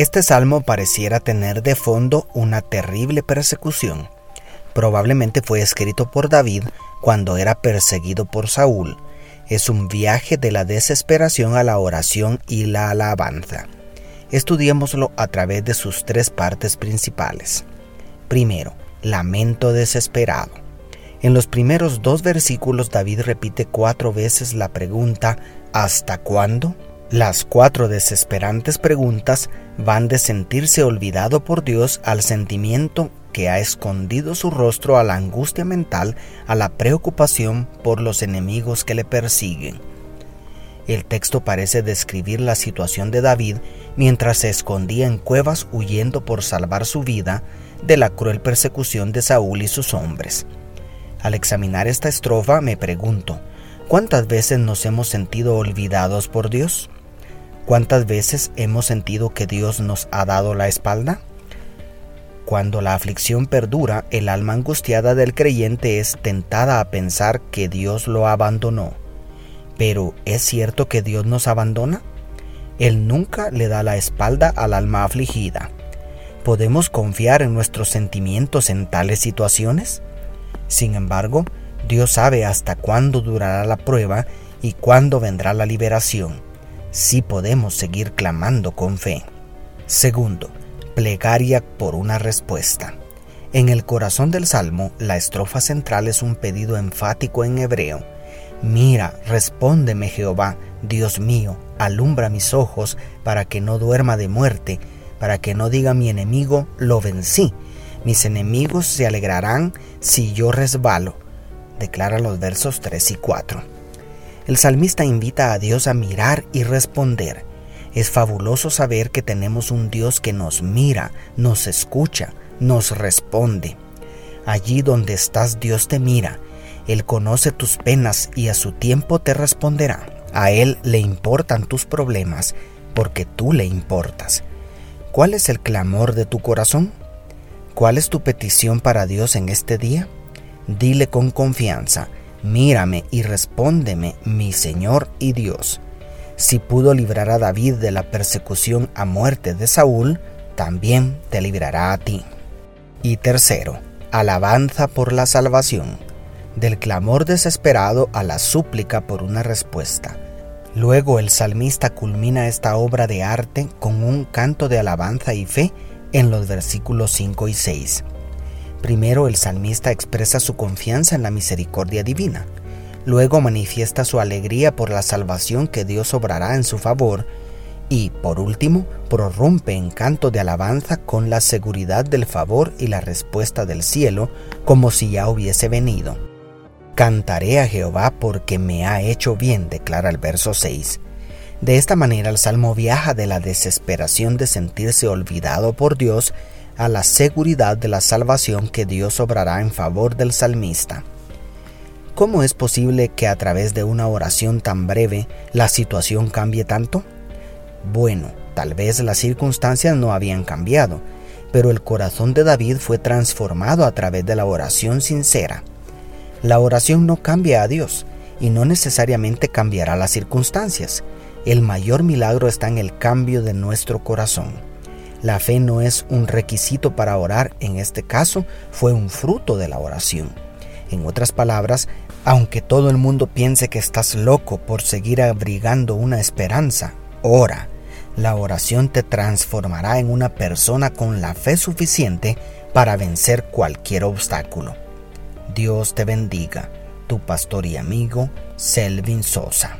Este salmo pareciera tener de fondo una terrible persecución. Probablemente fue escrito por David cuando era perseguido por Saúl. Es un viaje de la desesperación a la oración y la alabanza. Estudiémoslo a través de sus tres partes principales. Primero, lamento desesperado. En los primeros dos versículos David repite cuatro veces la pregunta ¿Hasta cuándo? Las cuatro desesperantes preguntas van de sentirse olvidado por Dios al sentimiento que ha escondido su rostro a la angustia mental, a la preocupación por los enemigos que le persiguen. El texto parece describir la situación de David mientras se escondía en cuevas huyendo por salvar su vida de la cruel persecución de Saúl y sus hombres. Al examinar esta estrofa me pregunto, ¿cuántas veces nos hemos sentido olvidados por Dios? ¿Cuántas veces hemos sentido que Dios nos ha dado la espalda? Cuando la aflicción perdura, el alma angustiada del creyente es tentada a pensar que Dios lo abandonó. Pero ¿es cierto que Dios nos abandona? Él nunca le da la espalda al alma afligida. ¿Podemos confiar en nuestros sentimientos en tales situaciones? Sin embargo, Dios sabe hasta cuándo durará la prueba y cuándo vendrá la liberación sí podemos seguir clamando con fe. Segundo, plegaria por una respuesta. En el corazón del salmo, la estrofa central es un pedido enfático en hebreo. Mira, respóndeme Jehová, Dios mío, alumbra mis ojos para que no duerma de muerte, para que no diga mi enemigo, lo vencí. Mis enemigos se alegrarán si yo resbalo. Declara los versos 3 y 4. El salmista invita a Dios a mirar y responder. Es fabuloso saber que tenemos un Dios que nos mira, nos escucha, nos responde. Allí donde estás Dios te mira, Él conoce tus penas y a su tiempo te responderá. A Él le importan tus problemas porque tú le importas. ¿Cuál es el clamor de tu corazón? ¿Cuál es tu petición para Dios en este día? Dile con confianza, Mírame y respóndeme, mi Señor y Dios. Si pudo librar a David de la persecución a muerte de Saúl, también te librará a ti. Y tercero, alabanza por la salvación, del clamor desesperado a la súplica por una respuesta. Luego el salmista culmina esta obra de arte con un canto de alabanza y fe en los versículos 5 y 6. Primero el salmista expresa su confianza en la misericordia divina. Luego manifiesta su alegría por la salvación que Dios obrará en su favor. Y, por último, prorrumpe en canto de alabanza con la seguridad del favor y la respuesta del cielo, como si ya hubiese venido. Cantaré a Jehová porque me ha hecho bien, declara el verso 6. De esta manera el salmo viaja de la desesperación de sentirse olvidado por Dios a la seguridad de la salvación que Dios obrará en favor del salmista. ¿Cómo es posible que a través de una oración tan breve la situación cambie tanto? Bueno, tal vez las circunstancias no habían cambiado, pero el corazón de David fue transformado a través de la oración sincera. La oración no cambia a Dios y no necesariamente cambiará las circunstancias. El mayor milagro está en el cambio de nuestro corazón. La fe no es un requisito para orar, en este caso fue un fruto de la oración. En otras palabras, aunque todo el mundo piense que estás loco por seguir abrigando una esperanza, ora. La oración te transformará en una persona con la fe suficiente para vencer cualquier obstáculo. Dios te bendiga, tu pastor y amigo Selvin Sosa.